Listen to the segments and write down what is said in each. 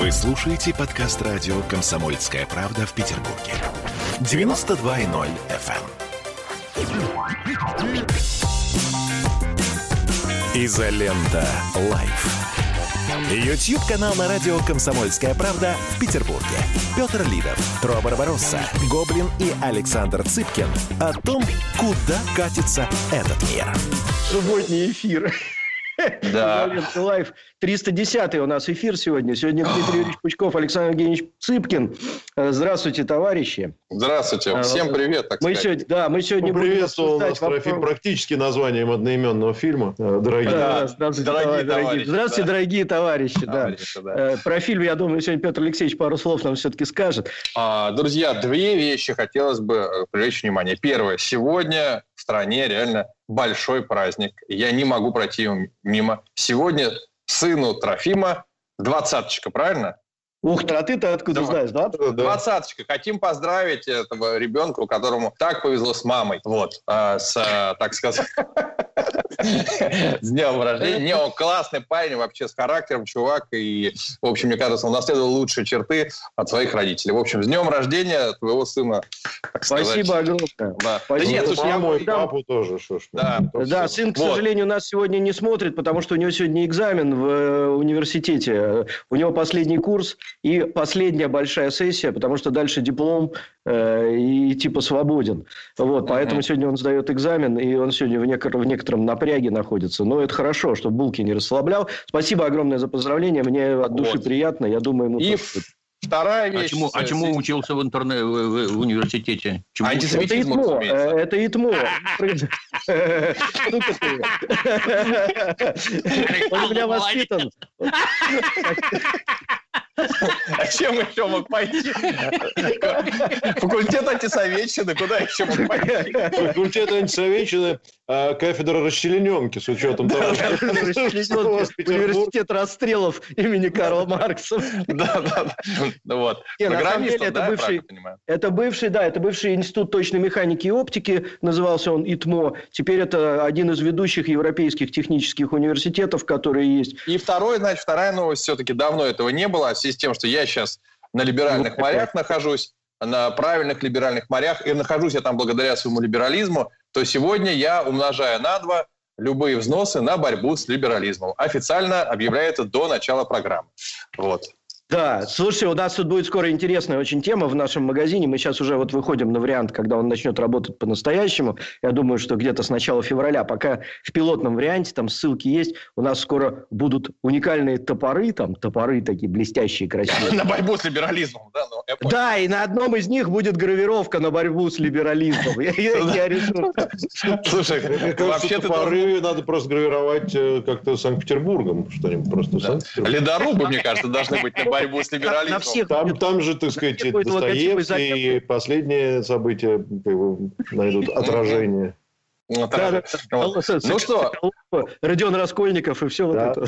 Вы слушаете подкаст радио «Комсомольская правда» в Петербурге. 92.0 FM. Изолента. Live. Ютьюб-канал на радио «Комсомольская правда» в Петербурге. Петр Лидов, Тро Барбаросса, Гоблин и Александр Цыпкин о том, куда катится этот мир. Субботний эфир. Да. Лайв. 310 у нас эфир сегодня. Сегодня Дмитрий Юрьевич Пучков, Александр Евгеньевич Цыпкин. Э, Здравствуйте, товарищи. Здравствуйте. А, Всем привет, так Мы сказать. сегодня, да, мы сегодня Приветствовал нас вопрос- практически названием одноименного фильма. Э, Дорогие. Да, Да, здравствуйте, дорогие товарищи, дорогие. товарищи, Здравствуйте, да. дорогие товарищи. да. Товарищи, да. Э, Про фильм, я думаю, сегодня Петр Алексеевич пару слов нам все-таки скажет. А, Друзья, две вещи хотелось бы э, привлечь внимание. Первое. Сегодня в стране реально большой праздник. Я не могу пройти мимо. Сегодня сыну Трофима двадцаточка, правильно? Ух ты, а ты-то откуда Да. знаешь, да? Двадцаточка. Хотим поздравить этого ребенка, у которому так повезло с мамой. Вот. а, с, а, так сказать, с днем рождения. Не, он классный парень, вообще с характером, чувак. И, в общем, мне кажется, он наследовал лучшие черты от своих родителей. В общем, с днем рождения твоего сына. Спасибо огромное. Да. Нет, слушай, я дам- папу тоже. Что ж, Да. Да, сын, к сожалению, нас сегодня не смотрит, потому что у него сегодня экзамен в э, университете. У него последний курс и последняя большая сессия, потому что дальше диплом э, и типа свободен. Вот, поэтому сегодня он сдает экзамен, и он сегодня в, некор- в некотором напряге находится. Но это хорошо, что Булки не расслаблял. Спасибо огромное за поздравление. Мне от души Вот. приятно. Я думаю, ему И тоже. вторая А вещь. чему, а чему учился в интернете, в, в- в университете? Чему Антисемит- Это Антисемитизму, ИТМО. Это ИТМО. Штука ты. Он у меня воспитан. А чем еще мог пойти? Факультет антисоветчины, куда еще мог пойти? Факультет антисоветчины, а, кафедра расчлененки с учетом того, что. Университет расстрелов имени Карла Маркса. Да, да, да. Вот. Не, на самом Программистом, деле, это бывший-? Это бывший, да, это бывший институт точной механики и оптики, назывался он ИТМО. Теперь это один из ведущих европейских технических университетов, которые есть. И второе, значит, вторая новость, все-таки давно этого не было, а в связи с тем, что я сейчас на либеральных Ну, морях нахожусь, на правильных либеральных морях, и нахожусь я там благодаря своему либерализму, то сегодня я умножаю на два любые взносы на борьбу с либерализмом. Официально объявляется до начала программы. Вот. Да, слушайте, у нас тут будет скоро интересная очень тема в нашем магазине. Мы сейчас уже вот выходим на вариант, когда он начнет работать по-настоящему. Я думаю, что где-то с начала февраля, пока в пилотном варианте, там ссылки есть, у нас скоро будут уникальные топоры, там топоры такие блестящие, красивые. На борьбу с либерализмом, да? Ну. Да, и на одном из них будет гравировка на борьбу с либерализмом. Я- решу. Слушай, вообще топоры надо просто гравировать э, как-то Санкт-Петербургом, что-нибудь просто. Ледорубы, мне кажется, должны быть на борьбу с На либерализмом. всех Там, там же, так сказать, Достоевский и последние события найдут отражение. Ну, Да. Вот. да. Ну что, Родион Раскольников и все вот это.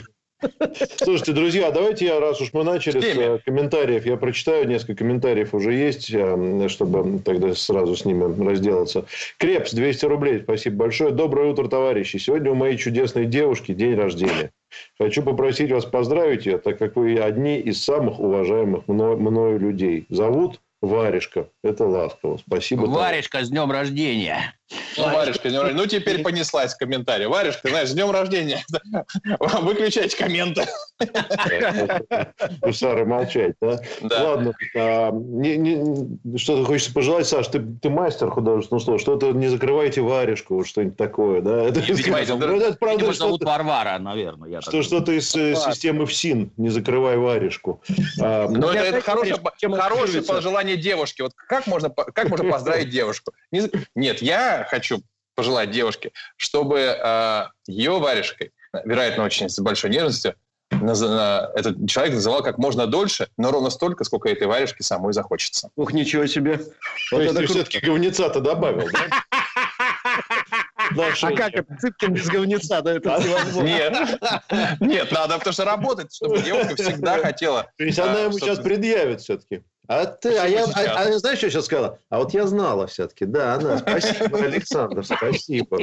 Слушайте, друзья, давайте я, раз уж мы начали с э, комментариев, я прочитаю, несколько комментариев уже есть, э, чтобы тогда сразу с ними разделаться. Крепс, 200 рублей, спасибо большое. Доброе утро, товарищи. Сегодня у моей чудесной девушки день рождения. Хочу попросить вас поздравить ее, так как вы одни из самых уважаемых мно- мною людей. Зовут Варежка. Это ласково. Спасибо. Варежка, с днем рождения. ну, Варежка, с днем рождения. ну теперь понеслась комментарий. Варежка, знаешь, с днем рождения. Выключайте комменты. Гусары молчать, да? Да. Ладно, а, не- не- что-то хочется пожелать, Саш, ты, ты мастер художественного слова, что-то не закрывайте варежку, вот что-нибудь такое, да? Это, видимо, это- Ну, это правда Видимо, зовут что-то, Варвара, наверное. Я что, что-то из э, Ладно. системы ФСИН, не закрывай варежку. А, Ну, это, это хорошее, хорошее пожелание девушке. Вот как можно, как можно поздравить девушку? Нет, я хочу пожелать девушке, чтобы э, ее варежкой, вероятно, очень с большой нежностью, этот человек называл как можно дольше, но ровно столько, сколько этой варежки самой захочется. Ух, ничего себе. то Вот есть это ты круто. все-таки говнеца-то добавил, да? А как это? Цыпкин без говнеца, да, это невозможно. Нет, нет, надо потому что работать, чтобы девушка всегда хотела. То есть она а, ему сейчас предъявит все-таки. А ты, а я, а, а знаешь, что я сейчас сказала? А вот я знала все-таки. Да, она. Спасибо, Александр, спасибо.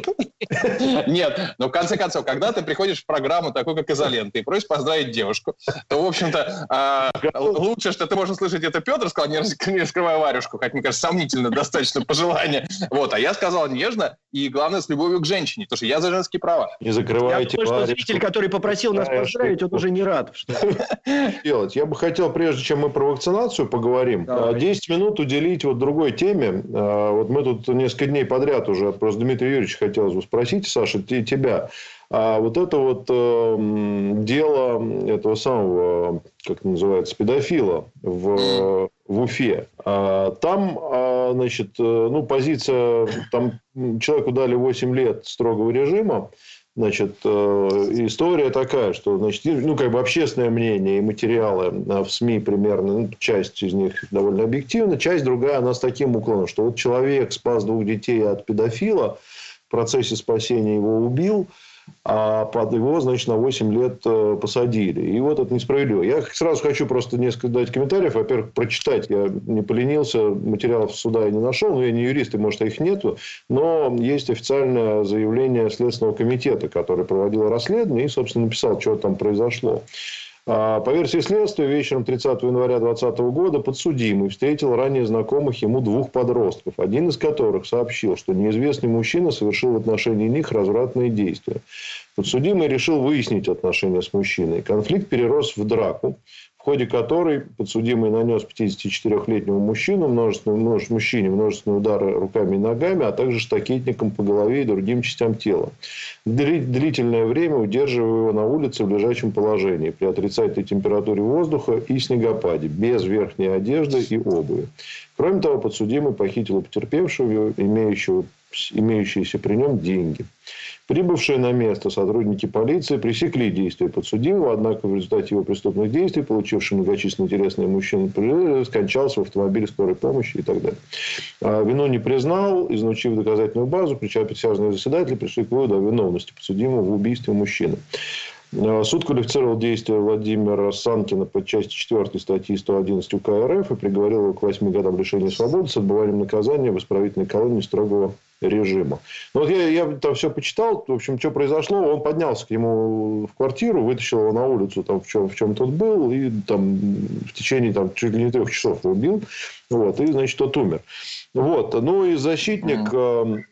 Нет, но в конце концов, когда ты приходишь в программу такую, как «Изолента», и просишь поздравить девушку, то, в общем-то, а, лучше, что ты можешь услышать, это Петр сказал, не, раскрывая варежку, хотя, мне кажется, сомнительно достаточно пожелание. Вот, а я сказал нежно и, главное, с любовью к женщине, потому что я за женские права. Не закрывайте Я думаю, что зритель, который попросил нас поздравить, он уже не рад. Что... Делать. Я бы хотел, прежде чем мы про вакцинацию поговорим, Давай. 10 минут уделить вот другой теме. А, вот мы тут несколько дней подряд уже, просто Дмитрий Юрьевич хотелось бы спросить, Саша, ты, тебя. А вот это вот э, дело этого самого, как называется, педофила в, в Уфе. А, там, а, значит, э, ну, позиция, там человеку дали 8 лет строгого режима. Значит, э, история такая, что, значит, ну, как бы общественное мнение и материалы э, в СМИ примерно, ну, часть из них довольно объективна, часть другая, она с таким уклоном, что вот человек спас двух детей от педофила, в процессе спасения его убил – а его, значит, на 8 лет э, посадили. И вот это несправедливо. Я сразу хочу просто несколько дать комментариев. Во-первых, прочитать. Я не поленился, материалов суда я не нашел. Но я не юрист, и, может, их нету. Но есть официальное заявление Следственного комитета, который проводил расследование и, собственно, написал, что там произошло. А, по версии следствия, вечером 30 января 2020 года подсудимый встретил ранее знакомых ему двух подростков, один из которых сообщил, что неизвестный мужчина совершил в отношении них развратные действия. Подсудимый решил выяснить отношения с мужчиной. Конфликт перерос в драку в ходе которой подсудимый нанес 54-летнему мужчину, множественные, множественные, мужчине множественные удары руками и ногами, а также штакетником по голове и другим частям тела. Длительное время удерживая его на улице в лежачем положении при отрицательной температуре воздуха и снегопаде, без верхней одежды и обуви. Кроме того, подсудимый похитил у потерпевшего имеющего, имеющиеся при нем деньги. Прибывшие на место сотрудники полиции пресекли действия подсудимого, однако в результате его преступных действий, получивший многочисленные интересные мужчины, скончался в автомобиле скорой помощи и так далее. А вину не признал, изучив доказательную базу, присяжные заседатели пришли к выводу о виновности подсудимого в убийстве мужчины. А, суд квалифицировал действия Владимира Санкина по части 4 статьи 111 УК РФ и приговорил его к 8 годам лишения свободы с отбыванием наказания в исправительной колонии строгого режима. Ну, вот я, я там все почитал, в общем, что произошло. Он поднялся к нему в квартиру, вытащил его на улицу, там, в чем, в чем тот был, и там в течение там, чуть ли не трех часов убил. Вот, и, значит, тот умер. Вот. Ну, и защитник... Mm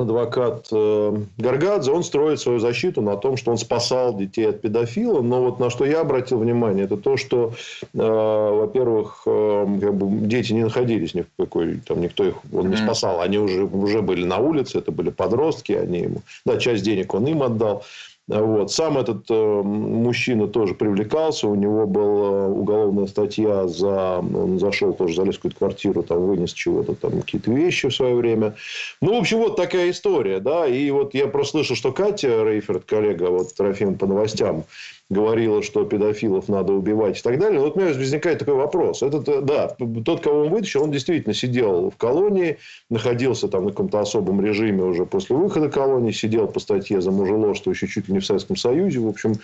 адвокат э, Гаргадзе, он строит свою защиту на том, что он спасал детей от педофила. Но вот на что я обратил внимание, это то, что, э, во-первых, э, как бы дети не находились ни в какой, там никто их он не спасал, они уже уже были на улице, это были подростки, они ему, да, часть денег он им отдал. Вот. Сам этот э, мужчина тоже привлекался. У него была уголовная статья за... Он зашел тоже, залез в какую-то квартиру, там вынес чего-то, там какие-то вещи в свое время. Ну, в общем, вот такая история. Да? И вот я прослышал, что Катя Рейферт, коллега вот Трофим по новостям, говорила, что педофилов надо убивать и так далее. Вот у меня возникает такой вопрос. Этот, э, да, тот, кого он вытащил, он действительно сидел в колонии, находился там на каком-то особом режиме уже после выхода колонии, сидел по статье за мужеложство еще чуть ли не в Советском Союзе. В общем,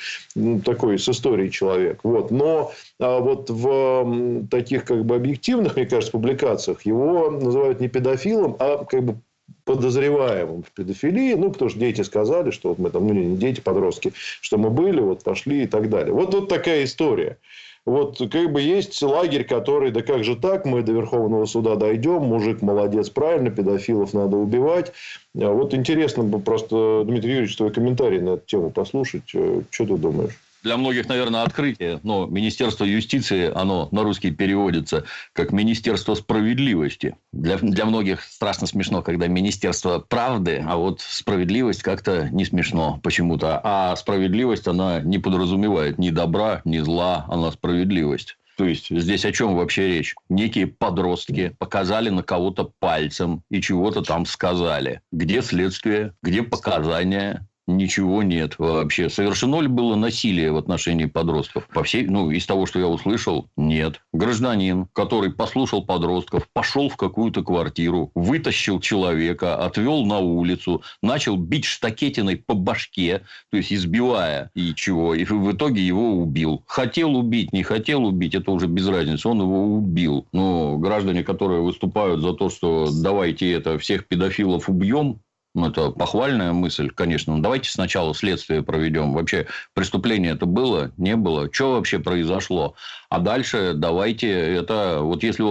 такой с историей человек. Вот. Но а вот в таких как бы объективных, мне кажется, публикациях его называют не педофилом, а как бы подозреваемым в педофилии, ну, потому что дети сказали, что вот мы там, ну, не дети, подростки, что мы были, вот пошли и так далее. Вот, вот такая история. Вот как бы есть лагерь, который, да как же так, мы до Верховного суда дойдем, мужик молодец, правильно, педофилов надо убивать. А вот интересно бы просто, Дмитрий Юрьевич, твой комментарий на эту тему послушать. Э, что ты думаешь? Для многих, наверное, открытие, но Министерство юстиции, оно на русский переводится как Министерство справедливости. Для, для многих страшно смешно, когда Министерство правды, а вот справедливость как-то не смешно почему-то. А справедливость, она не подразумевает ни добра, ни зла, она справедливость. То есть, здесь о чем вообще речь? Некие подростки показали на кого-то пальцем и чего-то там сказали. Где следствие? Где показания? Ничего нет вообще. Совершено ли было насилие в отношении подростков? По всей, ну, из того, что я услышал, нет. Гражданин, который послушал подростков, пошел в какую-то квартиру, вытащил человека, отвел на улицу, начал бить штакетиной по башке, то есть избивая и чего, и в итоге его убил. Хотел убить, не хотел убить, это уже без разницы, он его убил. Но граждане, которые выступают за то, что давайте это всех педофилов убьем, ну, это похвальная мысль, конечно. Но давайте сначала следствие проведем. Вообще, преступление это было, не было? Что вообще произошло? А дальше давайте это... Вот если,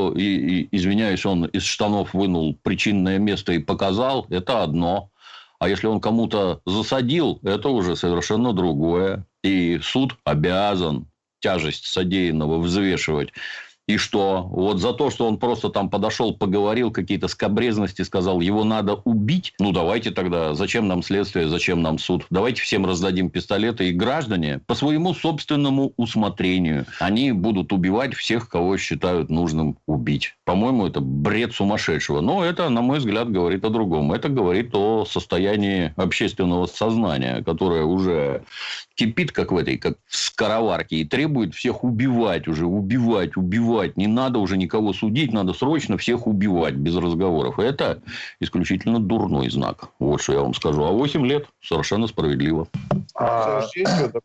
извиняюсь, он из штанов вынул причинное место и показал, это одно. А если он кому-то засадил, это уже совершенно другое. И суд обязан тяжесть содеянного взвешивать. И что? Вот за то, что он просто там подошел, поговорил, какие-то скобрезности сказал, его надо убить. Ну, давайте тогда, зачем нам следствие, зачем нам суд? Давайте всем раздадим пистолеты, и граждане по своему собственному усмотрению, они будут убивать всех, кого считают нужным убить. По-моему, это бред сумасшедшего. Но это, на мой взгляд, говорит о другом. Это говорит о состоянии общественного сознания, которое уже кипит, как в этой, как в скороварке, и требует всех убивать уже, убивать, убивать. Не надо уже никого судить, надо срочно всех убивать без разговоров. Это исключительно дурной знак. Вот что я вам скажу. А 8 лет совершенно справедливо. А,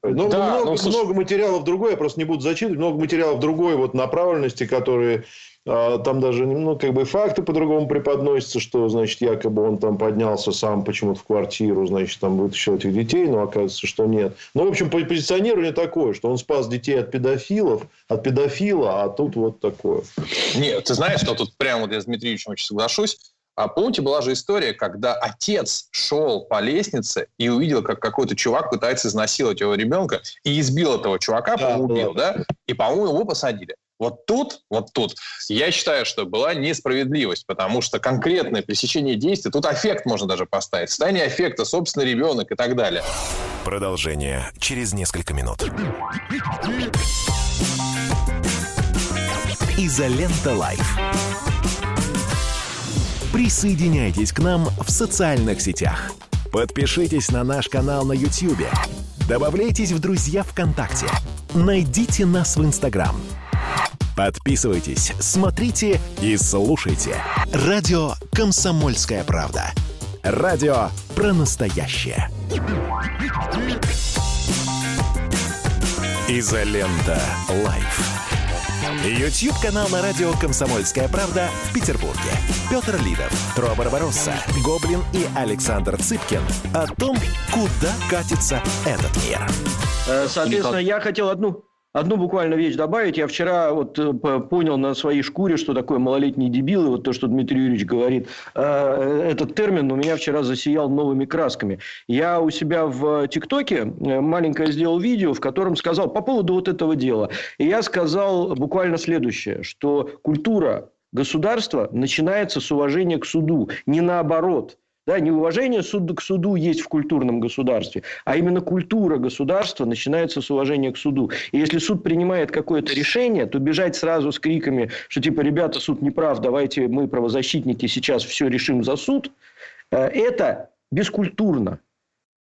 ну, да, много, ну, много материалов другой, я просто не буду зачитывать, много материалов другой вот направленности, которые там даже, ну, как бы факты по-другому преподносятся, что, значит, якобы он там поднялся сам почему-то в квартиру, значит, там вытащил этих детей, но оказывается, что нет. Ну, в общем, позиционирование такое, что он спас детей от педофилов, от педофила, а тут вот такое. Нет, ты знаешь, что тут прямо вот я с Дмитриевичем очень соглашусь. А помните, была же история, когда отец шел по лестнице и увидел, как какой-то чувак пытается изнасиловать его ребенка и избил этого чувака, да, по-моему, убил, да? И, по-моему, его посадили. Вот тут, вот тут, я считаю, что была несправедливость, потому что конкретное пресечение действия, тут эффект можно даже поставить, состояние эффекта, собственно, ребенок и так далее. Продолжение через несколько минут. Изолента Live. Присоединяйтесь к нам в социальных сетях. Подпишитесь на наш канал на YouTube. Добавляйтесь в друзья ВКонтакте. Найдите нас в Инстаграм – Подписывайтесь, смотрите и слушайте. Радио «Комсомольская правда». Радио про настоящее. Изолента. Live. Ютьюб-канал на радио «Комсомольская правда» в Петербурге. Петр Лидов, Тро Барбаросса, Гоблин и Александр Цыпкин о том, куда катится этот мир. Э, соответственно, я хотел одну Одну буквально вещь добавить. Я вчера вот э, понял на своей шкуре, что такое малолетний дебил. И вот то, что Дмитрий Юрьевич говорит. Э, этот термин у меня вчера засиял новыми красками. Я у себя в ТикТоке э, маленькое сделал видео, в котором сказал по поводу вот этого дела. И я сказал буквально следующее, что культура государства начинается с уважения к суду, не наоборот. Да, не уважение суд, к суду есть в культурном государстве, а именно культура государства начинается с уважения к суду. И если суд принимает какое-то решение, то бежать сразу с криками, что типа, ребята, суд не прав, давайте мы, правозащитники, сейчас все решим за суд, э, это бескультурно.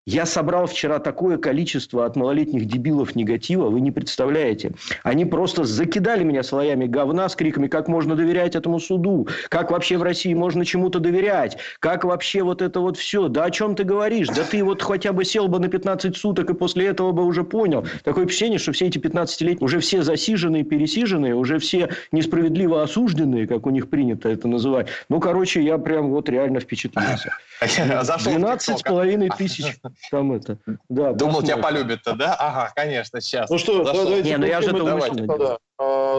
Я собрал вчера такое количество от малолетних дебилов негатива, вы не представляете. Они просто закидали меня слоями говна с криками, как можно доверять этому суду, как вообще в России можно чему-то доверять, как вообще вот это вот все, да о чем ты говоришь, да ты вот хотя бы сел бы на 15 суток и после этого бы уже понял. Такое впечатление, что все эти 15-летние уже все засиженные, пересиженные, уже все несправедливо осужденные, как у них принято это называть. Ну, короче, я прям вот реально впечатлился. 12 с половиной тысяч там это. Да, Думал, тебя полюбят-то, да? Ага, конечно, сейчас. Ну что, Зашел. давайте. Не, ну я же это давайте.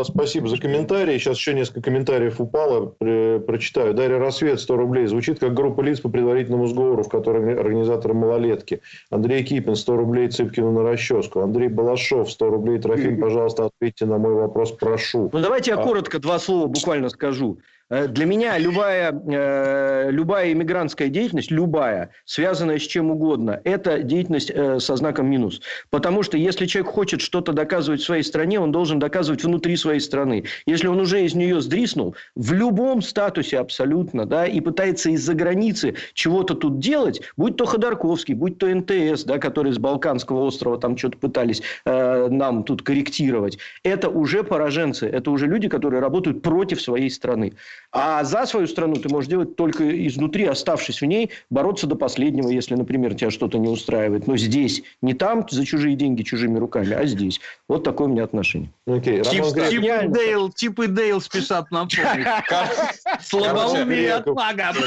Спасибо за комментарии. Сейчас еще несколько комментариев упало. Прочитаю. Дарья Рассвет, 100 рублей. Звучит как группа лиц по предварительному сговору, в котором организаторы малолетки. Андрей Кипин, 100 рублей Цыпкину на расческу. Андрей Балашов, 100 рублей. Трофим, пожалуйста, ответьте на мой вопрос, прошу. Ну, давайте я а... коротко два слова буквально скажу. Э, для меня любая, э, любая иммигрантская деятельность, любая, связанная с чем угодно, это деятельность э, со знаком минус. Потому что если человек хочет что-то доказывать в своей стране, он должен доказывать внутри своей страны. Если он уже из нее сдриснул, в любом статусе абсолютно, да, и пытается из-за границы чего-то тут делать, будь то Ходорковский, будь то НТС, да, который с Балканского острова там что-то пытались э, нам тут корректировать, это уже пораженцы, это уже люди, которые работают против своей страны. А за свою страну ты можешь делать только изнутри, оставшись в ней, бороться до последнего, если, например, тебя что-то не устраивает. Но здесь, не там за чужие деньги, чужими руками, а здесь. Вот такое у меня отношение. Окей. Тип, Тип, и Дейл, Тип и Дейл спешат нам Слабоумие от мага.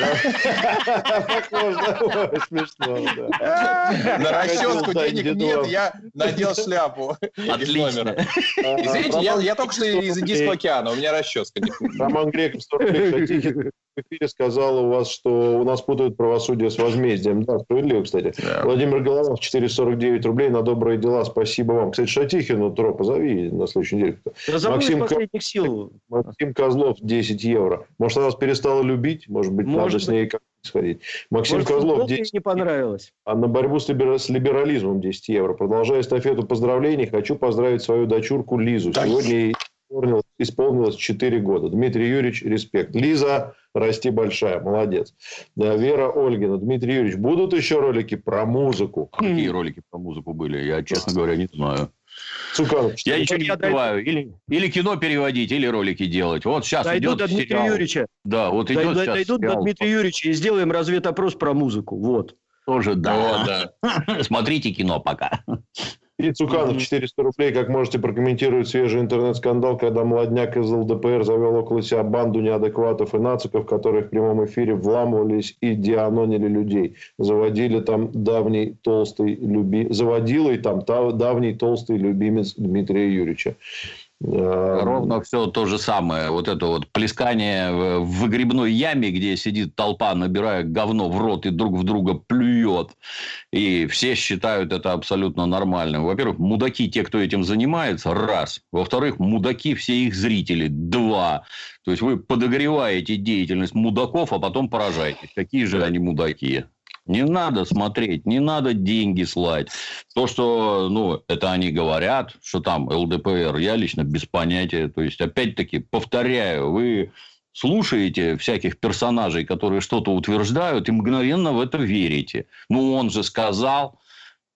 Смешно, На расческу денег нет, я надел шляпу. Отлично. Извините, я только что из Индийского океана, у меня расческа. Роман Греков, 40 в эфире сказал у вас, что у нас путают правосудие с возмездием. Да, справедливо, кстати. Да. Владимир Голованов, 449 рублей на добрые дела. Спасибо вам. Кстати, Шатихину, Тро, позови на следующей неделе. Максим, последних сил. Максим Козлов, 10 евро. Может, она вас перестала любить? Может быть, Может надо быть. с ней как сходить. Максим Может, Козлов, 10 не понравилось. А на борьбу с, либер... с либерализмом 10 евро. Продолжая эстафету поздравлений, хочу поздравить свою дочурку Лизу. Сегодня ей исполнилось 4 года. Дмитрий Юрьевич, респект. Лиза, расти большая, молодец. Вера Ольгина, Дмитрий Юрьевич, будут еще ролики про музыку? Какие ролики про музыку были? Я, честно говоря, не знаю. Цуканов, я ничего не успеваю. Или, или кино переводить, или ролики делать. Вот сейчас Дойдут идет до Дмитрия сериал. Юрьевича. Да, вот идет Дойдут сейчас Дойдут сериал. до Дмитрия Юрьевича и сделаем разведопрос про музыку. Вот. Тоже да. Да. Смотрите кино пока. И Цуканов 400 рублей. Как можете прокомментировать свежий интернет-скандал, когда молодняк из ЛДПР завел около себя банду неадекватов и нациков, которые в прямом эфире вламывались и дианонили людей. Заводили там давний толстый люби... Заводила и там давний толстый любимец Дмитрия Юрьевича. Ровно все то же самое. Вот это вот плескание в выгребной яме, где сидит толпа, набирая говно в рот и друг в друга плюет. И все считают это абсолютно нормальным. Во-первых, мудаки те, кто этим занимается, раз. Во-вторых, мудаки все их зрители, два. То есть, вы подогреваете деятельность мудаков, а потом поражаетесь. Какие же они мудаки? Не надо смотреть, не надо деньги слать. То, что, ну, это они говорят, что там ЛДПР, я лично без понятия. То есть, опять-таки, повторяю, вы слушаете всяких персонажей, которые что-то утверждают, и мгновенно в это верите. Ну, он же сказал.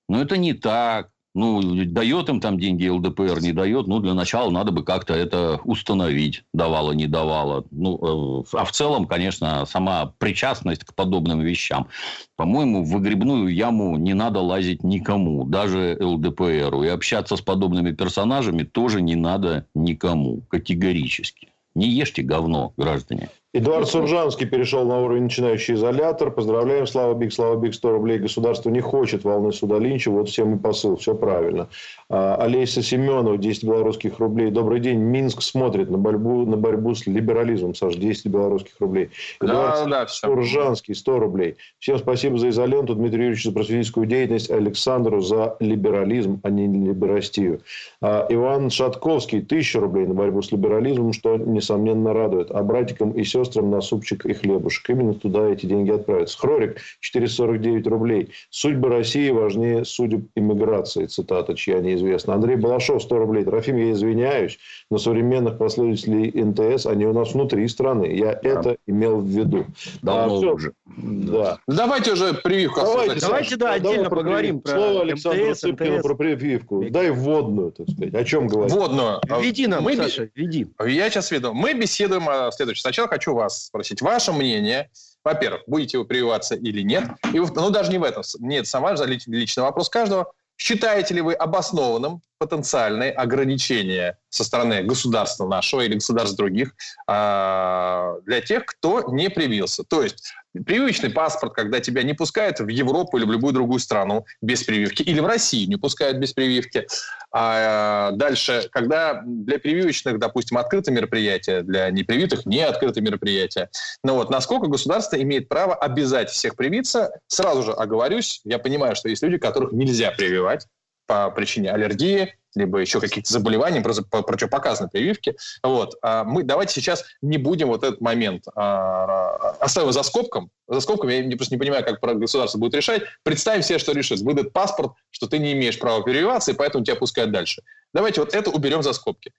Но это не так. Ну, дает им там деньги ЛДПР, не дает. Ну, для начала надо бы как-то это установить, давала, не давала. Ну, э, а в целом, конечно, сама причастность к подобным вещам. По-моему, в выгребную яму не надо лазить никому, даже ЛДПРу. И общаться с подобными персонажами тоже не надо никому, категорически. Не ешьте говно, граждане. Эдуард Суржанский перешел на уровень начинающий изолятор. Поздравляем, Слава Биг, Слава Биг, 100 рублей. Государство не хочет волны суда Линча. Вот всем и посыл, все правильно. А, Олеся Семенов, 10 белорусских рублей. Добрый день. Минск смотрит на борьбу, на борьбу с либерализмом. Саш, 10 белорусских рублей. Эдуард да, да, Суржанский, 100 рублей. Всем спасибо за изоленту. Дмитрий Юрьевич за просветительскую деятельность. Александру за либерализм, а не либерастию. А, Иван Шатковский, 1000 рублей на борьбу с либерализмом, что, несомненно, радует. А братикам и сестрам сестрам на супчик и хлебушек. Именно туда эти деньги отправятся. Хрорик 449 рублей. Судьба России важнее судеб иммиграции. Цитата, чья неизвестна. Андрей Балашов 100 рублей. Трофим, я извиняюсь, но современных последователей НТС, они у нас внутри страны. Я да. это имел в виду. Давно а, уже. Да. Давайте уже прививку. Давайте, давайте да, отдельно поговорим про Слово Александру МТС, Цыпкину про прививку. Дай вводную, так сказать. О чем говорить? Вводную. Веди нам, Мы... Саша, веди. Я сейчас веду. Мы беседуем о следующем. Сначала хочу вас спросить ваше мнение. Во-первых, будете вы прививаться или нет. И, ну, даже не в этом. Нет, сам ваш личный вопрос каждого. Считаете ли вы обоснованным потенциальные ограничения со стороны государства нашего или государств других а, для тех, кто не привился? То есть прививочный паспорт, когда тебя не пускают в Европу или в любую другую страну без прививки, или в Россию не пускают без прививки. А дальше, когда для прививочных, допустим, открыто мероприятие, для непривитых не открыто мероприятие. Ну вот, насколько государство имеет право обязать всех привиться, сразу же оговорюсь, я понимаю, что есть люди, которых нельзя прививать, по причине аллергии, либо еще каких-то заболеваний, противопоказаны прививки. Вот. А мы давайте сейчас не будем вот этот момент а, оставим за скобком. За скобками я просто не понимаю, как государство будет решать. Представим себе, что решит. Выдает паспорт, что ты не имеешь права прививаться, и поэтому тебя пускают дальше. Давайте вот это уберем за скобки.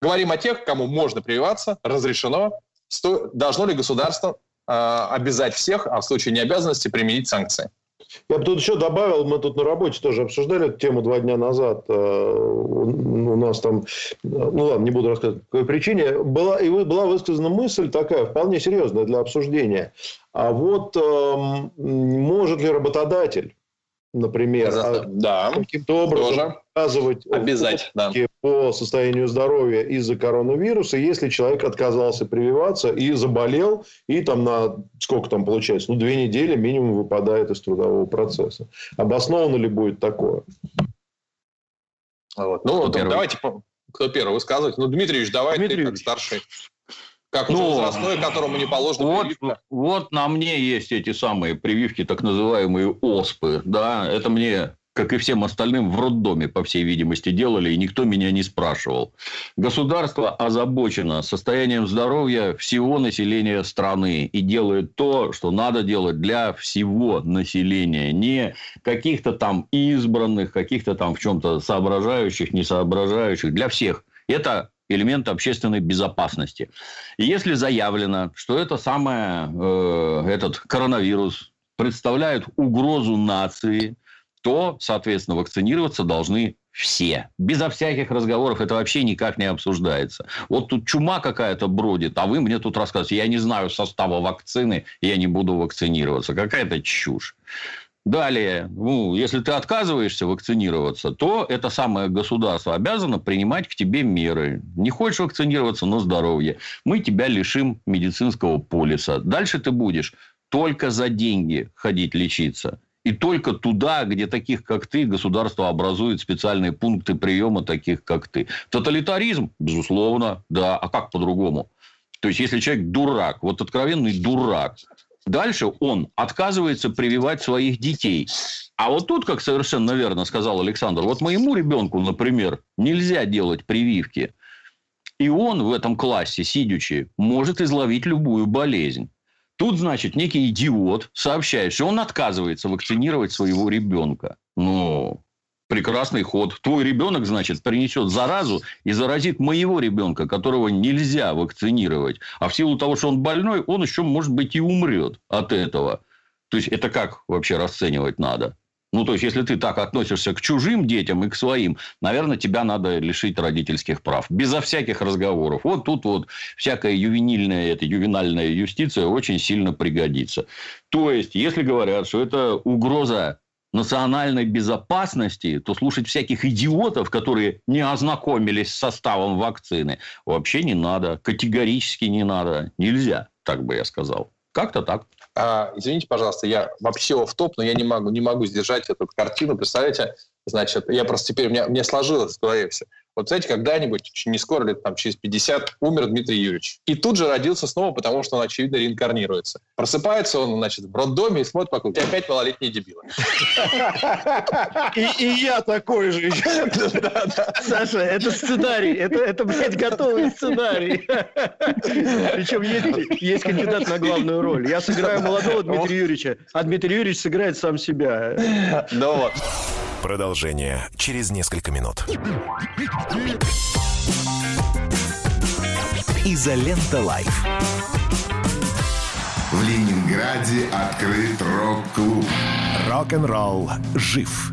Говорим о тех, кому можно прививаться, разрешено. Сто... Должно ли государство э, обязать всех, а в случае необязанности применить санкции? Я бы тут еще добавил, мы тут на работе тоже обсуждали эту тему два дня назад. Э, у нас там, ну ладно, не буду рассказывать, по какой причине. Была, и была высказана мысль такая, вполне серьезная для обсуждения. А вот эм, может ли работодатель например, а да, каким-то образом тоже. Указывать Обязать, да. по состоянию здоровья из-за коронавируса, если человек отказался прививаться и заболел, и там на сколько там получается, ну, две недели минимум выпадает из трудового процесса. Обоснованно ли будет такое? Вот. Ну, вот, давайте, кто первый высказывать? Ну, Дмитриевич, давай Дмитриевич. ты как старший. Как ну, возрастной, которому не положено вот, прививка. Вот на мне есть эти самые прививки, так называемые ОСПы. Да, это мне как и всем остальным, в роддоме, по всей видимости, делали, и никто меня не спрашивал. Государство озабочено состоянием здоровья всего населения страны и делает то, что надо делать для всего населения, не каких-то там избранных, каких-то там в чем-то соображающих, не соображающих, для всех. Это элемент общественной безопасности. И если заявлено, что это самое, э, этот коронавирус представляет угрозу нации, то, соответственно, вакцинироваться должны все. Безо всяких разговоров это вообще никак не обсуждается. Вот тут чума какая-то бродит, а вы мне тут рассказываете, я не знаю состава вакцины, я не буду вакцинироваться. Какая-то чушь. Далее, ну, если ты отказываешься вакцинироваться, то это самое государство обязано принимать к тебе меры. Не хочешь вакцинироваться на здоровье, мы тебя лишим медицинского полиса. Дальше ты будешь только за деньги ходить лечиться. И только туда, где таких, как ты, государство образует специальные пункты приема таких, как ты. Тоталитаризм? Безусловно, да. А как по-другому? То есть, если человек дурак, вот откровенный дурак, Дальше он отказывается прививать своих детей. А вот тут, как совершенно верно сказал Александр, вот моему ребенку, например, нельзя делать прививки. И он в этом классе, сидячи, может изловить любую болезнь. Тут, значит, некий идиот сообщает, что он отказывается вакцинировать своего ребенка. Ну, прекрасный ход. Твой ребенок, значит, принесет заразу и заразит моего ребенка, которого нельзя вакцинировать. А в силу того, что он больной, он еще, может быть, и умрет от этого. То есть, это как вообще расценивать надо? Ну, то есть, если ты так относишься к чужим детям и к своим, наверное, тебя надо лишить родительских прав. Безо всяких разговоров. Вот тут вот всякая ювенильная, это ювенальная юстиция очень сильно пригодится. То есть, если говорят, что это угроза национальной безопасности, то слушать всяких идиотов, которые не ознакомились с составом вакцины, вообще не надо. Категорически не надо. Нельзя, так бы я сказал. Как-то так. А, извините, пожалуйста, я вообще в топ, но я не могу, не могу сдержать эту картину. Представляете, значит, я просто теперь, у меня, мне сложилось в голове все. Вот знаете, когда-нибудь, не скоро, лет там через 50, умер Дмитрий Юрьевич. И тут же родился снова, потому что он, очевидно, реинкарнируется. Просыпается он, значит, в роддоме и смотрит вокруг. И опять малолетние дебилы. И я такой же. Саша, это сценарий. Это, блядь, готовый сценарий. Причем есть кандидат на главную роль. Я сыграю молодого Дмитрия Юрьевича, а Дмитрий Юрьевич сыграет сам себя. Ну вот. Продолжение через несколько минут. Изолента Live. В Ленинграде открыт рок-клуб. Рок-н-ролл жив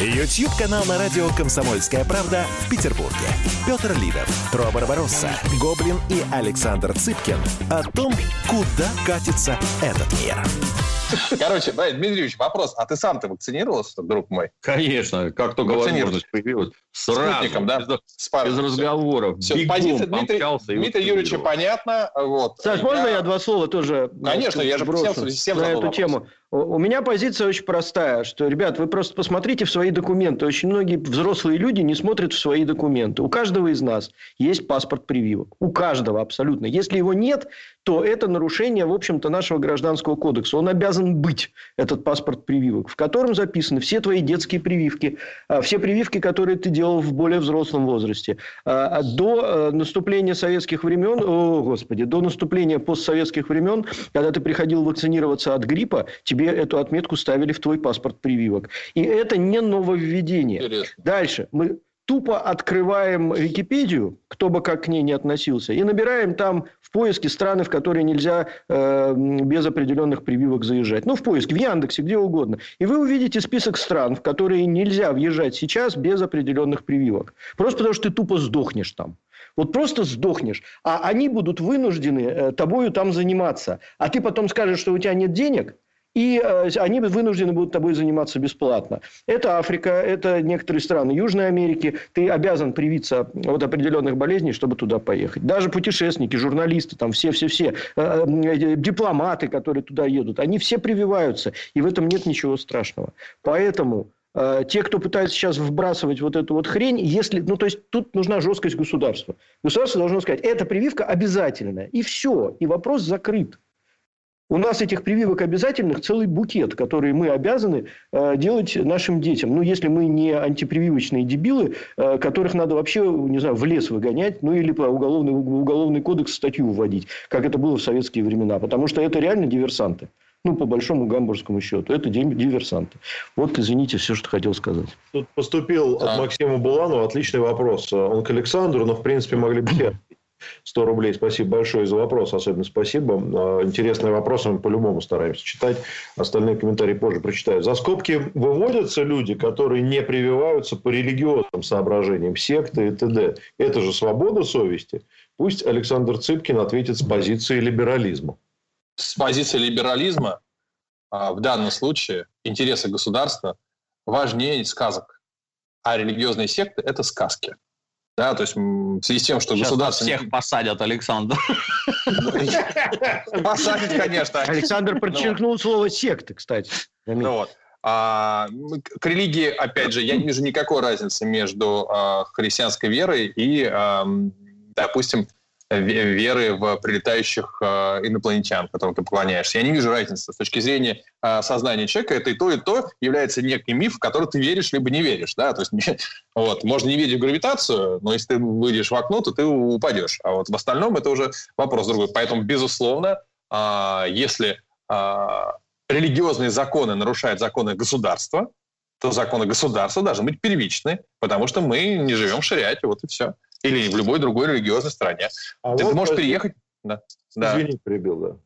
YouTube-канал на радио «Комсомольская правда» в Петербурге. Петр Лидов, Тро Барбаросса, Гоблин и Александр Цыпкин о том, куда катится этот мир. Короче, Дмитрий Юрьевич, вопрос. А ты сам-то вакцинировался, друг мой? Конечно. Как только возможность появилась. Сразу. Спутником, да? Без, без разговоров. Все, Бегом, позиция Дмитрия, Дмитрия Юрьевича понятна. Вот. Саш, я... можно я два слова тоже Конечно, я же всем, всем на эту вопрос. тему. У меня позиция очень простая, что, ребят, вы просто посмотрите в свои документы. Очень многие взрослые люди не смотрят в свои документы. У каждого из нас есть паспорт прививок. У каждого абсолютно. Если его нет, то это нарушение, в общем-то, нашего гражданского кодекса. Он обязан быть, этот паспорт прививок, в котором записаны все твои детские прививки, а, все прививки, которые ты делал в более взрослом возрасте. А, до э, наступления советских времен, о, господи, до наступления постсоветских времен, когда ты приходил вакцинироваться от гриппа, тебе эту отметку ставили в твой паспорт прививок. И это не нововведение. Интересно. Дальше. Мы тупо открываем Википедию, кто бы как к ней не относился, и набираем там в поиске страны, в которые нельзя э, без определенных прививок заезжать. Ну, в поиске, в Яндексе, где угодно. И вы увидите список стран, в которые нельзя въезжать сейчас без определенных прививок. Просто потому, что ты тупо сдохнешь там. Вот просто сдохнешь. А они будут вынуждены э, тобою там заниматься. А ты потом скажешь, что у тебя нет денег – и э, они вынуждены будут тобой заниматься бесплатно. Это Африка, это некоторые страны Южной Америки. Ты обязан привиться от определенных болезней, чтобы туда поехать. Даже путешественники, журналисты, там все-все-все, э, э, дипломаты, которые туда едут, они все прививаются. И в этом нет ничего страшного. Поэтому те, кто пытается сейчас вбрасывать вот эту вот хрень, если, ну, то есть, тут нужна жесткость государства. Государство должно сказать, эта прививка обязательная. И все. И вопрос закрыт. У нас этих прививок обязательных целый букет, который мы обязаны э, делать нашим детям. Ну, если мы не антипрививочные дебилы, э, которых надо вообще, не знаю, в лес выгонять, ну, или по уголовный, уголовный кодекс статью вводить, как это было в советские времена. Потому что это реально диверсанты. Ну, по большому гамбургскому счету. Это диверсанты. Вот, извините, все, что хотел сказать. Тут поступил от Максима Буланова отличный вопрос. Он к Александру, но, в принципе, могли бы 100 рублей. Спасибо большое за вопрос. Особенно спасибо. А, интересные вопросы мы по-любому стараемся читать. Остальные комментарии позже прочитаю. За скобки выводятся люди, которые не прививаются по религиозным соображениям, секты и т.д. Это же свобода совести. Пусть Александр Цыпкин ответит с позиции либерализма. С позиции либерализма а, в данном случае интересы государства важнее сказок. А религиозные секты – это сказки. Да, то есть в связи с тем, что Сейчас государство... всех посадят, Александр. Посадят, конечно. Александр подчеркнул слово секты, кстати. Ну вот. А, к религии, опять же, я не вижу никакой разницы между а, христианской верой и, а, допустим, веры в прилетающих э, инопланетян, которым ты поклоняешься. Я не вижу разницы. С точки зрения э, сознания человека, это и то, и то является некий миф, в который ты веришь, либо не веришь. Да? То есть, вот, можно не верить в гравитацию, но если ты выйдешь в окно, то ты упадешь. А вот в остальном это уже вопрос другой. Поэтому, безусловно, э, если религиозные законы нарушают законы государства, то законы государства должны быть первичны, потому что мы не живем в шариате, вот и все. Или в любой другой религиозной стране. А ты, вот ты можешь переехать... Да. Извини, перебил, да.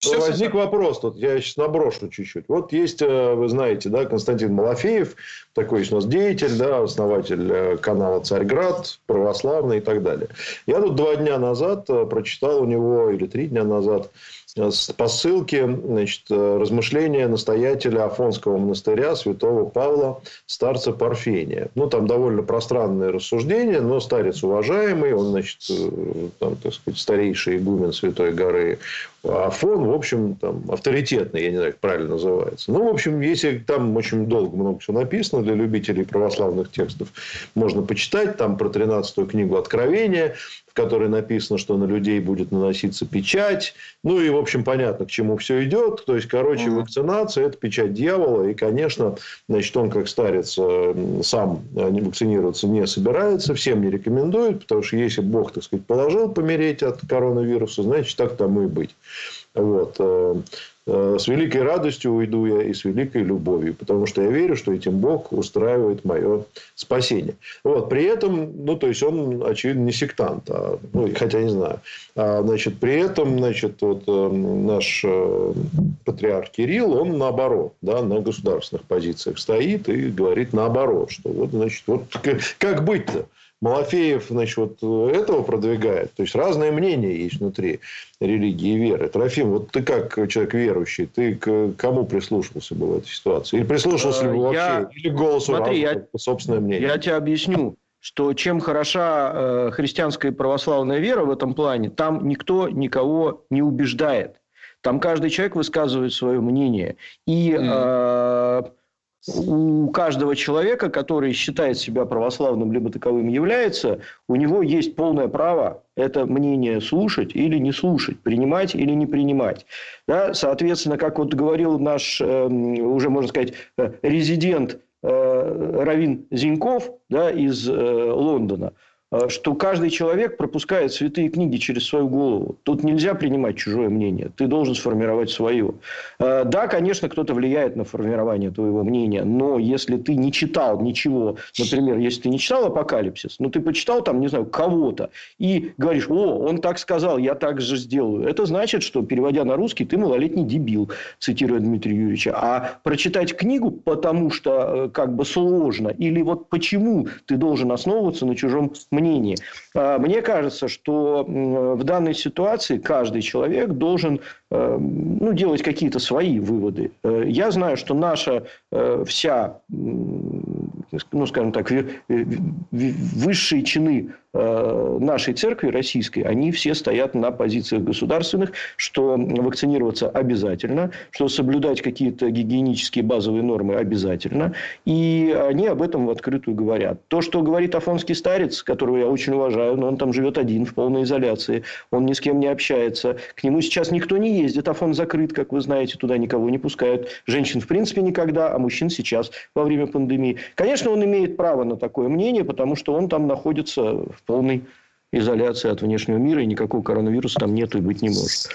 Все, Возник все. вопрос тут, я сейчас наброшу чуть-чуть. Вот есть, э, вы знаете, да, Константин Малафеев, такой у нас деятель, да, основатель э, канала «Царьград», православный и так далее. Я тут два дня назад э, прочитал у него, или три дня назад, по ссылке значит, размышления настоятеля Афонского монастыря святого Павла, старца Парфения. Ну, там довольно пространные рассуждения, но старец уважаемый, он, значит, там, так сказать, старейший игумен Святой горы Афон, в общем, там, авторитетный, я не знаю, как правильно называется. Ну, в общем, если там очень долго много всего написано для любителей православных текстов, можно почитать там про 13-ю книгу Откровения, которой написано, что на людей будет наноситься печать. Ну, и, в общем, понятно, к чему все идет. То есть, короче, mm-hmm. вакцинация – это печать дьявола. И, конечно, значит, он, как старец, э, сам э, вакцинироваться не собирается, всем не рекомендует, потому что если Бог, так сказать, положил помереть от коронавируса, значит, так тому и быть. Вот. Э, с великой радостью уйду я и с великой любовью, потому что я верю, что этим Бог устраивает мое спасение. Вот. При этом, ну, то есть, он, очевидно, не сектант, а, ну, хотя не знаю. А, значит, при этом, значит, вот э, наш э, патриарх Кирилл, он наоборот, да, на государственных позициях стоит и говорит наоборот, что вот, значит, вот как быть-то? Малафеев, значит, вот этого продвигает. То есть, разные мнения есть внутри религии и веры. Трофим, вот ты как человек верующий, ты к кому прислушивался бы в этой ситуации? Или прислушивался ли бы вообще? Я... Или голосу Смотри, разума, я... собственное мнение? Я тебе объясню что чем хороша э, христианская и православная вера в этом плане, там никто никого не убеждает. Там каждый человек высказывает свое мнение. И э, у каждого человека, который считает себя православным, либо таковым является, у него есть полное право это мнение слушать или не слушать, принимать или не принимать. Да? Соответственно, как вот говорил наш, э, уже можно сказать, э, резидент э, Равин Зиньков да, из э, Лондона, что каждый человек пропускает святые книги через свою голову. Тут нельзя принимать чужое мнение. Ты должен сформировать свое. Э, да, конечно, кто-то влияет на формирование твоего мнения, но если ты не читал ничего, например, если ты не читал «Апокалипсис», но ты почитал там, не знаю, кого-то, и говоришь, о, он так сказал, я так же сделаю. Это значит, что, переводя на русский, ты малолетний дебил, цитируя Дмитрия Юрьевича. А прочитать книгу, потому что э, как бы сложно, или вот почему ты должен основываться на чужом мнении. А, Мне кажется, что в данной ситуации каждый человек должен ну, делать какие-то свои выводы. Э, Я знаю, что наша э, вся, ну, скажем так, высшие чины э, нашей церкви российской, они все стоят на позициях государственных, что вакцинироваться обязательно, что соблюдать какие-то гигиенические базовые нормы обязательно. И они об этом в открытую говорят. То, что говорит афонский старец, которого я очень уважаю, но он там живет один в полной изоляции, он ни с кем не общается, к нему сейчас никто не ездит, Афон закрыт, как вы знаете, туда никого не пускают. Женщин в принципе никогда, а мужчин сейчас во время пандемии. Конечно, он имеет право на такое мнение, потому что он там находится в полной изоляции от внешнего мира, и никакого коронавируса там нету и быть не может.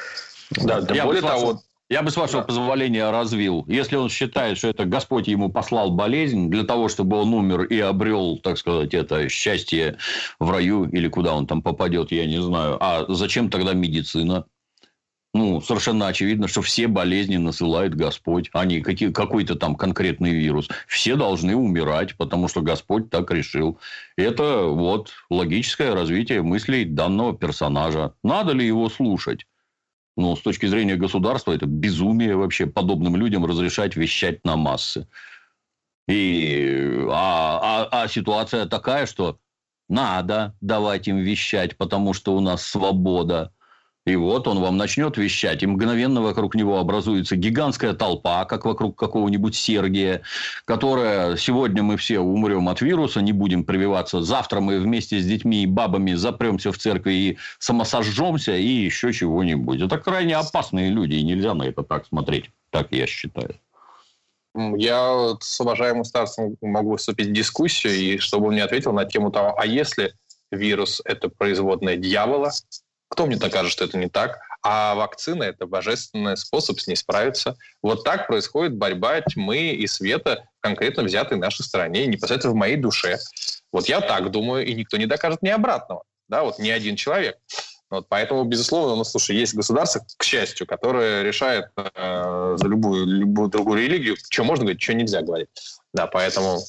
Да, да более с вашего- того, Я бы, с вашего позволения, развил. Если он считает, что это Господь ему послал болезнь для того, чтобы он умер и обрел, так сказать, это счастье в раю или куда он там попадет, я не знаю. А зачем тогда медицина? Ну, совершенно очевидно, что все болезни насылает Господь, а не какой-то там конкретный вирус. Все должны умирать, потому что Господь так решил. Это вот логическое развитие мыслей данного персонажа. Надо ли его слушать? Ну, с точки зрения государства, это безумие вообще подобным людям разрешать вещать на массы. И, а, а, а ситуация такая, что надо давать им вещать, потому что у нас свобода. И вот он вам начнет вещать, и мгновенно вокруг него образуется гигантская толпа, как вокруг какого-нибудь Сергия, которая сегодня мы все умрем от вируса, не будем прививаться, завтра мы вместе с детьми и бабами запремся в церкви и самосожжемся, и еще чего-нибудь. Это крайне опасные люди, и нельзя на это так смотреть, так я считаю. я с уважаемым старцем могу вступить в дискуссию, и чтобы он мне ответил на тему того, а если вирус – это производная дьявола, кто мне докажет, что это не так? А вакцина – это божественный способ с ней справиться. Вот так происходит борьба тьмы и света в конкретно взятой нашей стране, непосредственно в моей душе. Вот я так думаю, и никто не докажет мне обратного. Да, вот ни один человек. Вот поэтому, безусловно, ну, слушай, есть государство, к счастью, которое решает э, за любую, любую другую религию, что можно говорить, что нельзя говорить. Да, поэтому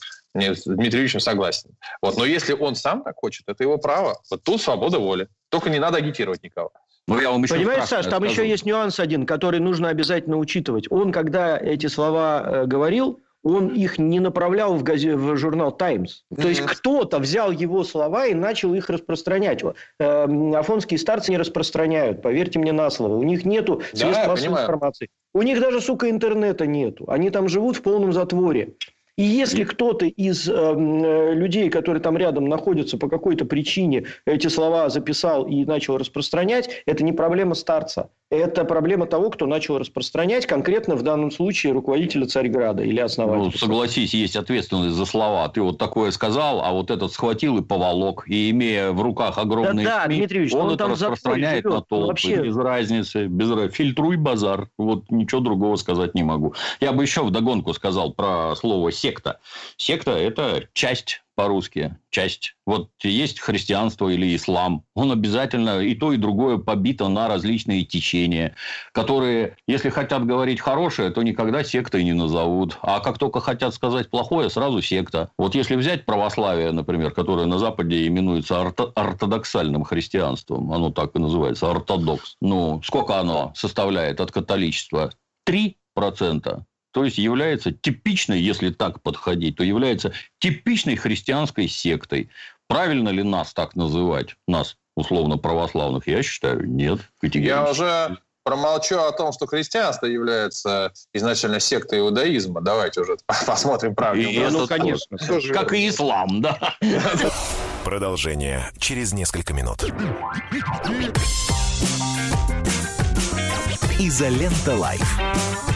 с Дмитрием Юрьевичем согласен. Вот, но если он сам так хочет, это его право. Вот тут свобода воли. Только не надо агитировать никого. Ну, я вам еще Понимаешь, Саш, там скажу. еще есть нюанс один, который нужно обязательно учитывать. Он, когда эти слова э, говорил, он их не направлял в, газе- в журнал «Таймс». То есть, кто-то взял его слова и начал их распространять. Э, Афонские старцы не распространяют, поверьте мне на слово. У них нету Да, средств я массовой информации. У них даже, сука, интернета нету. Они там живут в полном затворе. И если кто-то из э, людей, которые там рядом находятся, по какой-то причине эти слова записал и начал распространять, это не проблема старца. Это проблема того, кто начал распространять, конкретно в данном случае руководителя Царьграда или основателя. Ну, согласись, есть ответственность за слова. Ты вот такое сказал, а вот этот схватил и поволок. И имея в руках огромные да, да, СМИ, Дмитрий Ильич, он, он это распространяет живет. на толпы. Вообще... Без разницы. Без... Фильтруй базар. Вот ничего другого сказать не могу. Я бы еще вдогонку сказал про слово секта. Секта – это часть по-русски, часть. Вот есть христианство или ислам, он обязательно и то, и другое побито на различные течения, которые, если хотят говорить хорошее, то никогда сектой не назовут. А как только хотят сказать плохое, сразу секта. Вот если взять православие, например, которое на Западе именуется орто- ортодоксальным христианством, оно так и называется, ортодокс. Ну, сколько оно составляет от католичества? 3% то есть является типичной, если так подходить, то является типичной христианской сектой. Правильно ли нас так называть? Нас, условно, православных? Я считаю, нет. Я уже промолчу о том, что христианство является изначально сектой иудаизма. Давайте уже посмотрим правильно. И ну, конечно. Тоже... Как и ислам, да. Продолжение через несколько минут. Изолента Live.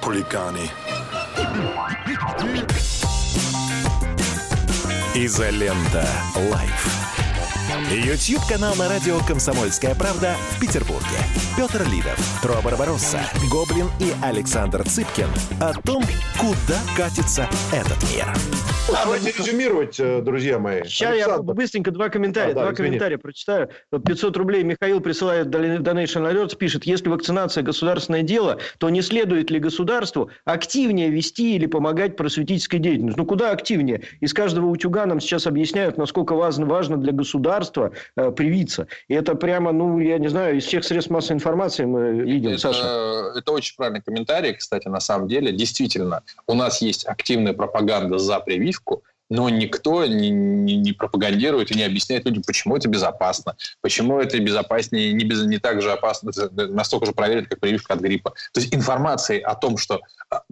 Хулиганы. Изолента. Live. YouTube-канал на радио «Комсомольская правда» в Петербурге. Петр Лидов, Тро Барбаросса, Гоблин и Александр Цыпкин о том, куда катится этот мир. Давайте резюмировать, друзья мои. Сейчас Александр. я быстренько два комментария. А, да, два извини. комментария прочитаю. 500 рублей Михаил присылает Donation Alerts, пишет, если вакцинация государственное дело, то не следует ли государству активнее вести или помогать просветительской деятельности? Ну, куда активнее? Из каждого утюга нам сейчас объясняют, насколько важно, важно для государства э, привиться. И это прямо, ну, я не знаю, из всех средств массовой информации мы видим. Это, Саша. это очень правильный комментарий, кстати, на самом деле. Действительно, у нас есть активная пропаганда за прививку, но никто не, не, не пропагандирует и не объясняет людям, почему это безопасно, почему это безопаснее, не, без, не так же опасно, настолько же проверено, как прививка от гриппа. То есть информации о том, что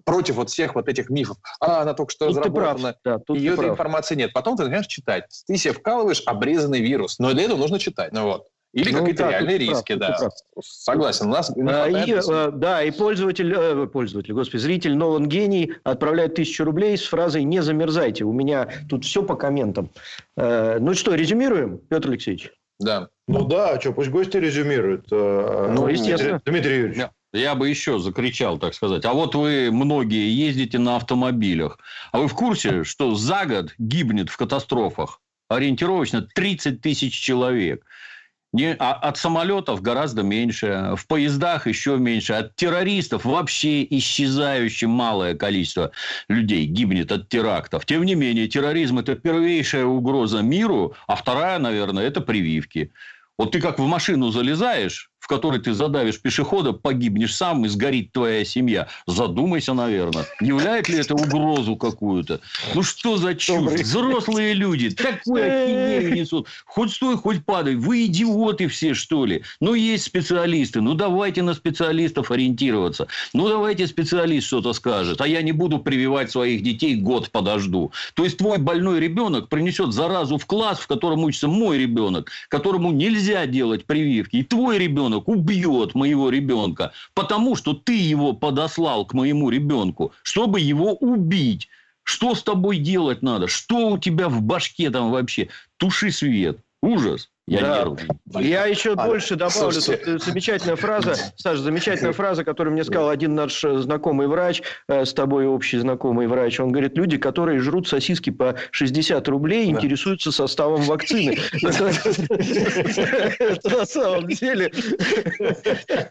против вот всех вот этих мифов, а, она только что тут разработана, да, ее этой информации нет. Потом ты начинаешь читать. Ты себе вкалываешь обрезанный вирус, но для этого нужно читать. Ну вот. Или ну, какие-то да, реальные риски, прав, да. Согласен. У нас а, и, а, да, и пользователь, э, пользователь, господи, зритель Нолан Гений отправляет тысячу рублей с фразой «Не замерзайте». У меня тут все по комментам. Э, ну что, резюмируем, Петр Алексеевич? Да. Ну да, а что, пусть гости резюмируют. Э, ну, естественно. Дмитрий Юрьевич. Я бы еще закричал, так сказать. А вот вы многие ездите на автомобилях. А вы в курсе, что за год гибнет в катастрофах ориентировочно 30 тысяч человек? Не, а от самолетов гораздо меньше, в поездах еще меньше, от террористов вообще исчезающее малое количество людей гибнет от терактов. Тем не менее, терроризм – это первейшая угроза миру, а вторая, наверное, это прививки. Вот ты как в машину залезаешь, в которой ты задавишь пешехода, погибнешь сам и сгорит твоя семья. Задумайся, наверное, не являет ли это угрозу какую-то? Ну, что за чушь? Взрослые люди такую ахинею несут. Хоть стой, хоть падай. Вы идиоты все, что ли? Ну, есть специалисты. Ну, давайте на специалистов ориентироваться. Ну, давайте специалист что-то скажет. А я не буду прививать своих детей, год подожду. То есть, твой больной ребенок принесет заразу в класс, в котором учится мой ребенок, которому нельзя делать прививки. И твой ребенок ребенок убьет моего ребенка, потому что ты его подослал к моему ребенку, чтобы его убить. Что с тобой делать надо? Что у тебя в башке там вообще? Туши свет. Ужас. Я Да. не русский. Я еще А, больше добавлю. слушайте. Тут э, замечательная фраза, Саша, замечательная фраза, которую мне сказал один наш э, знакомый врач, э, с тобой общий знакомый врач. Он говорит, люди, которые жрут сосиски по 60 рублей, интересуются составом вакцины. Это на самом деле...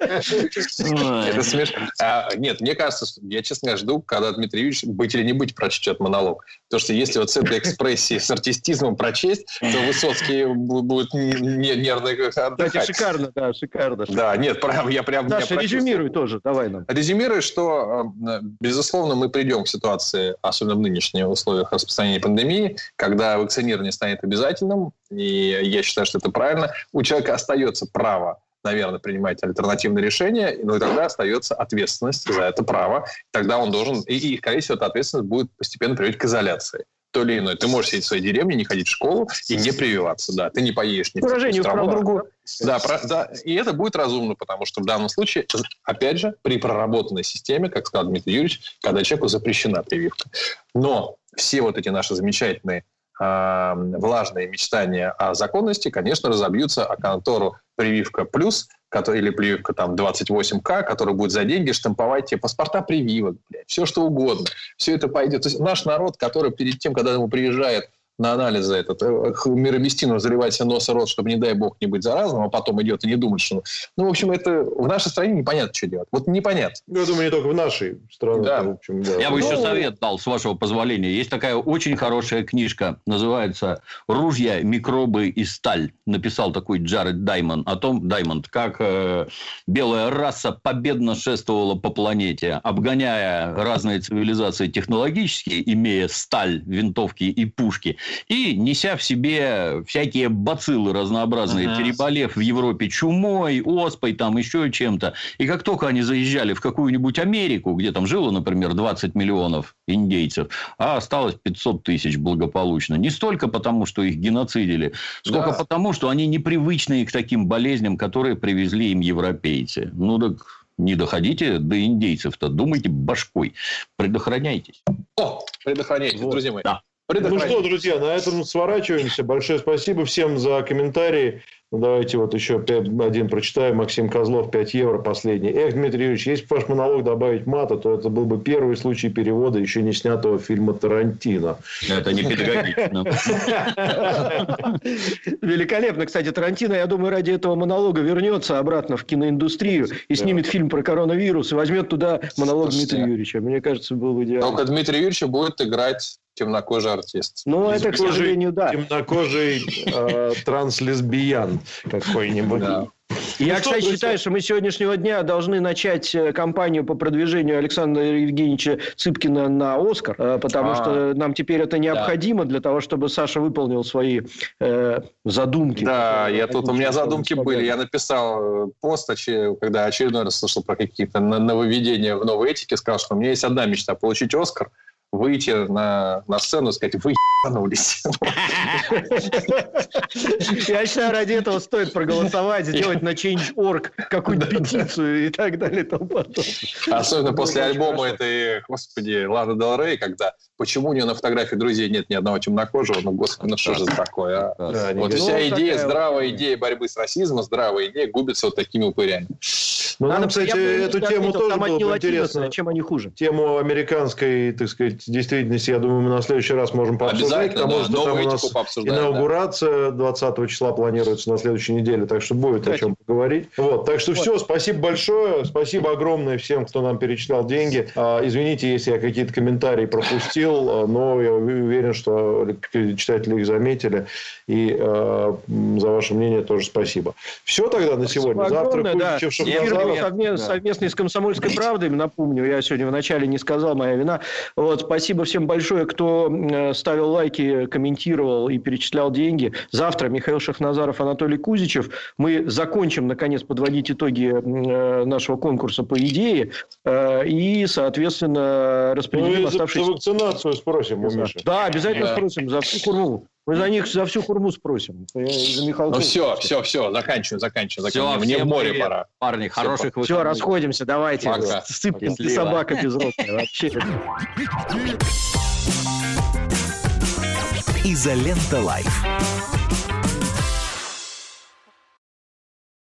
Это смешно. А, нет, мне кажется, я честно жду, когда Дмитрий Юрьевич быть или не быть прочтет монолог. Потому что если вот с этой экспрессией, с артистизмом прочесть, то Высоцкий бу- будет не- не- нервно Кстати, отдыхать. шикарно, да, шикарно. Да, нет, прям, я прям... я Саша, прочувствовал. резюмируй тоже, давай нам. Резюмирую, что, э, безусловно, мы придем к ситуации, особенно в нынешних условиях распространения пандемии, когда вакцинирование станет обязательным, и я считаю, что это правильно. У человека остается право наверное, принимать альтернативные решения, но и тогда остается ответственность за это право. Тогда он должен, и, и, скорее всего, эта ответственность будет постепенно приводить к изоляции. То или иное. Ты можешь сидеть в своей деревне, не ходить в школу и не прививаться. Да, ты не поедешь ни в страну другую. Да, про- да, и это будет разумно, потому что в данном случае, опять же, при проработанной системе, как сказал Дмитрий Юрьевич, когда человеку запрещена прививка. Но все вот эти наши замечательные влажные мечтания о законности, конечно, разобьются о контору «Прививка плюс», который, или «Прививка там 28К», которая будет за деньги штамповать тебе паспорта прививок, блядь, все что угодно. Все это пойдет. То есть наш народ, который перед тем, когда ему приезжает на анализы этот э, х- мироместину заливать себе нос и рот, чтобы, не дай бог, не быть заразным, а потом идет и не думает, что... Ну, в общем, это в нашей стране непонятно, что делать. Вот непонятно. Ну, я думаю, не только в нашей стране. Да. в общем, да. Я бы еще Ну, совет дал, с вашего позволения. Есть такая очень хорошая книжка, называется «Ружья, микробы и сталь». Написал такой Джаред Даймонд о том, Даймонд, как э, белая раса победно шествовала по планете, обгоняя разные цивилизации технологические, имея сталь, винтовки и пушки, и неся в себе всякие бациллы разнообразные, Ага. переболев в Европе чумой, оспой, там еще чем-то. И как только они заезжали в какую-нибудь Америку, где там жило, например, 20 миллионов индейцев, а осталось 500 тысяч благополучно. Не столько потому, что их геноцидили, сколько Да. потому, что они непривычные к таким болезням, которые привезли им европейцы. Ну так не доходите до индейцев-то, думайте башкой, предохраняйтесь. О, предохраняйтесь, друзья мои. Да. Ну что, друзья, на этом сворачиваемся. Большое спасибо всем за комментарии. Ну, давайте вот еще один прочитаю. Максим Козлов, 5 евро, последний. Эх, Дмитрий Юрьевич, если бы ваш монолог добавить мата, то это был бы первый случай перевода еще не снятого фильма Тарантино. Это не педагогично. Великолепно. Кстати, Тарантино, я думаю, ради этого монолога вернется обратно в киноиндустрию и снимет фильм про коронавирус и возьмет туда монолог. Дмитрия Юрьевича. Мне кажется, было бы идеально. Только Дмитрий Юрьевич будет играть темнокожий артист. Ну, это, к сожалению, да. Темнокожий э, транслесбиян какой-нибудь. Да. Я, Ну что, кстати, друзья? считаю, что мы с сегодняшнего дня должны начать э, кампанию по продвижению Александра Евгеньевича Цыпкина на Оскар, э, потому А. что нам теперь это необходимо для того, чтобы Саша выполнил свои э, задумки. Да, я тут, у меня задумки были. Я написал пост, когда очередной раз слышал про какие-то нововведения в новой этике, сказал, что у меня есть одна мечта – получить Оскар, выйти на, на сцену и сказать, вы ебанулись. Я считаю, ради этого стоит проголосовать, сделать на Change.org какую-нибудь петицию и так далее и тому. Особенно после альбома этой, господи, Ланы Дел Рей, когда почему у нее на фотографии друзей нет ни одного темнокожего, ну, господи, ну что же это такое, а? Вот вся Ну, идея, здравая идея борьбы с расизмом, здравая идея губится вот такими упырями. Ну, Надо, нам, кстати, я бы эту отметил, тему тоже было бы интересно. чем они хуже? Тему американской, так сказать, действительности, я думаю, мы на следующий раз можем пообсуждать. Обязательно, Потому да, что там у нас инаугурация 20 числа планируется на следующей неделе, так что будет Кстати. о чем поговорить. Вот, так что все, спасибо большое, спасибо огромное всем, кто нам перечислял деньги. А, Извините, если я какие-то комментарии пропустил, а, но я уверен, что читатели их заметили. И а, за ваше мнение тоже спасибо. Все тогда на сегодня. Спасибо Завтра огромное, да. Кузичев, Эфир был Шахназаров. совме- Да. совместный с «Комсомольской правдой», напомню, я сегодня вначале не сказал, моя вина. Вот, спасибо всем большое, кто э, ставил лайки, комментировал и перечислял деньги. Завтра Михаил Шахназаров, Анатолий Кузичев. Мы закончим, наконец, подводить итоги э, нашего конкурса по идее э, и, соответственно, Ну, распределим и за, за оставшиеся... вакцинацию спросим у Миши. Да, обязательно Да. спросим за всю хурму. Мы за них за всю хурму спросим. Я за Михалкова. Ну все, все, все, заканчиваю, заканчиваю. Заканчиваю. Мне в море привет. пора. Парни, хороших Все, выходных. расходимся, давайте. Пока. Сыпкин, ты Счастливо. собака безродная вообще. Изолента Лайф.